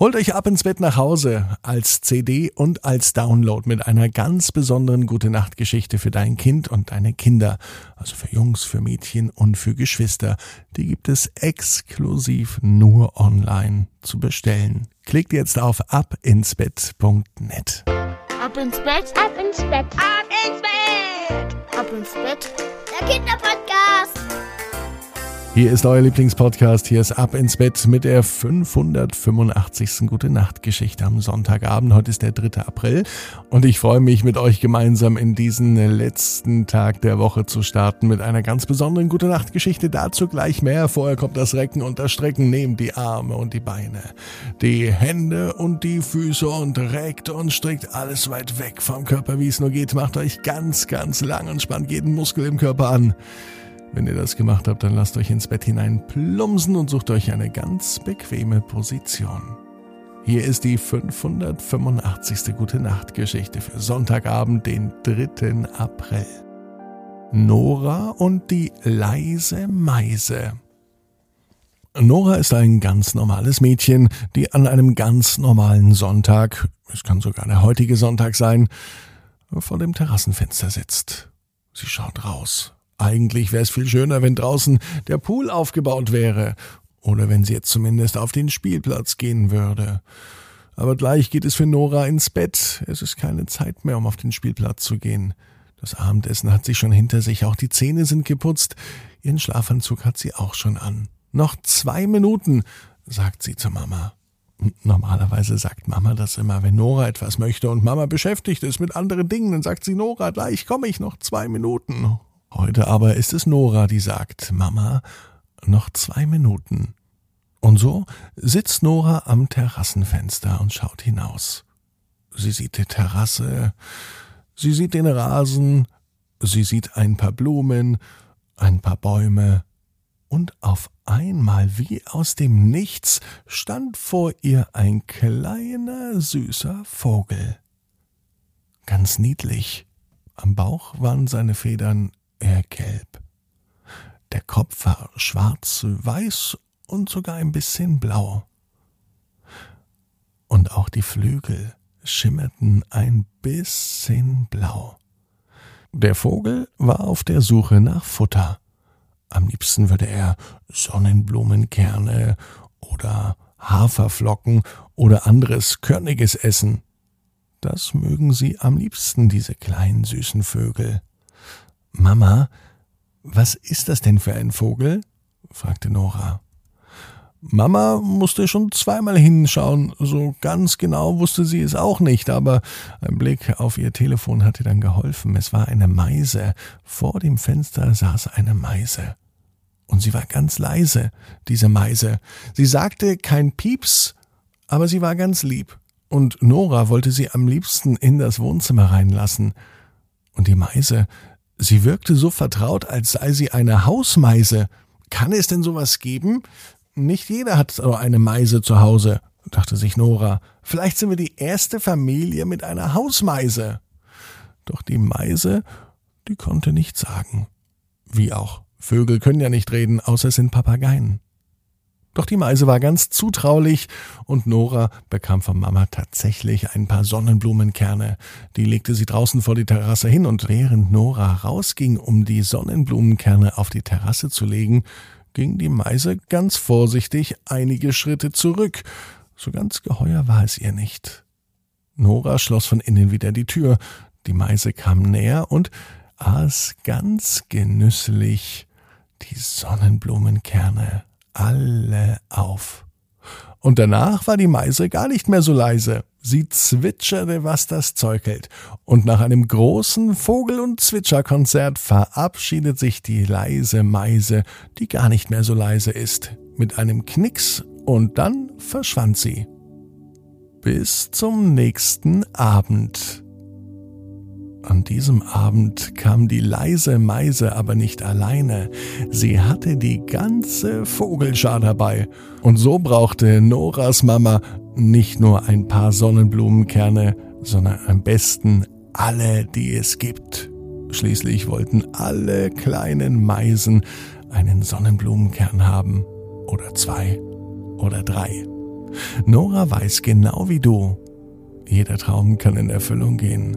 Holt euch ab ins Bett nach Hause als CD und als Download mit einer ganz besonderen Gute Nacht Geschichte für dein Kind und deine Kinder, also für Jungs, für Mädchen und für Geschwister. Die gibt es exklusiv nur online zu bestellen. Klickt jetzt auf abinsbett.net. Ab ins Bett, ab ins Bett, ab ins Bett, ab ins Bett. Der Kinderpodcast. Hier ist euer Lieblingspodcast. Hier ist Ab ins Bett mit der 585. Gute Nacht Geschichte am Sonntagabend. Heute ist der 3. April und ich freue mich mit euch gemeinsam in diesen letzten Tag der Woche zu starten mit einer ganz besonderen Gute Nacht Geschichte. Dazu gleich mehr. Vorher kommt das Recken und das Strecken. Nehmt die Arme und die Beine, die Hände und die Füße und reckt und strickt alles weit weg vom Körper, wie es nur geht. Macht euch ganz, ganz lang und spannt jeden Muskel im Körper an. Wenn ihr das gemacht habt, dann lasst euch ins Bett hinein plumpsen und sucht euch eine ganz bequeme Position. Hier ist die 585. Gute Nacht Geschichte für Sonntagabend, den 3. April. Nora und die leise Meise. Nora ist ein ganz normales Mädchen, die an einem ganz normalen Sonntag, es kann sogar der heutige Sonntag sein, vor dem Terrassenfenster sitzt. Sie schaut raus eigentlich wäre es viel schöner, wenn draußen der Pool aufgebaut wäre. Oder wenn sie jetzt zumindest auf den Spielplatz gehen würde. Aber gleich geht es für Nora ins Bett. Es ist keine Zeit mehr, um auf den Spielplatz zu gehen. Das Abendessen hat sie schon hinter sich, auch die Zähne sind geputzt. Ihren Schlafanzug hat sie auch schon an. Noch zwei Minuten, sagt sie zu Mama. Normalerweise sagt Mama das immer, wenn Nora etwas möchte und Mama beschäftigt ist mit anderen Dingen, dann sagt sie Nora, gleich komme ich noch zwei Minuten. Heute aber ist es Nora, die sagt, Mama, noch zwei Minuten. Und so sitzt Nora am Terrassenfenster und schaut hinaus. Sie sieht die Terrasse, sie sieht den Rasen, sie sieht ein paar Blumen, ein paar Bäume, und auf einmal wie aus dem Nichts stand vor ihr ein kleiner, süßer Vogel. Ganz niedlich. Am Bauch waren seine Federn eher gelb. Der Kopf war schwarz, weiß und sogar ein bisschen blau. Und auch die Flügel schimmerten ein bisschen blau. Der Vogel war auf der Suche nach Futter. Am liebsten würde er Sonnenblumenkerne oder Haferflocken oder anderes Körniges essen. Das mögen sie am liebsten, diese kleinen süßen Vögel. Mama, was ist das denn für ein Vogel? fragte Nora. Mama musste schon zweimal hinschauen, so ganz genau wusste sie es auch nicht, aber ein Blick auf ihr Telefon hatte dann geholfen. Es war eine Meise. Vor dem Fenster saß eine Meise. Und sie war ganz leise, diese Meise. Sie sagte kein Pieps, aber sie war ganz lieb. Und Nora wollte sie am liebsten in das Wohnzimmer reinlassen. Und die Meise Sie wirkte so vertraut, als sei sie eine Hausmeise. Kann es denn sowas geben? Nicht jeder hat so eine Meise zu Hause, dachte sich Nora. Vielleicht sind wir die erste Familie mit einer Hausmeise. Doch die Meise, die konnte nichts sagen. Wie auch. Vögel können ja nicht reden, außer es sind Papageien. Doch die Meise war ganz zutraulich und Nora bekam von Mama tatsächlich ein paar Sonnenblumenkerne. Die legte sie draußen vor die Terrasse hin und während Nora rausging, um die Sonnenblumenkerne auf die Terrasse zu legen, ging die Meise ganz vorsichtig einige Schritte zurück. So ganz geheuer war es ihr nicht. Nora schloss von innen wieder die Tür. Die Meise kam näher und aß ganz genüsslich die Sonnenblumenkerne alle auf. Und danach war die Meise gar nicht mehr so leise. Sie zwitscherte, was das Zeug hält. Und nach einem großen Vogel- und Zwitscherkonzert verabschiedet sich die leise Meise, die gar nicht mehr so leise ist, mit einem Knicks und dann verschwand sie. Bis zum nächsten Abend. An diesem Abend kam die leise Meise aber nicht alleine, sie hatte die ganze Vogelschar dabei, und so brauchte Noras Mama nicht nur ein paar Sonnenblumenkerne, sondern am besten alle, die es gibt. Schließlich wollten alle kleinen Meisen einen Sonnenblumenkern haben, oder zwei, oder drei. Nora weiß genau wie du, jeder Traum kann in Erfüllung gehen.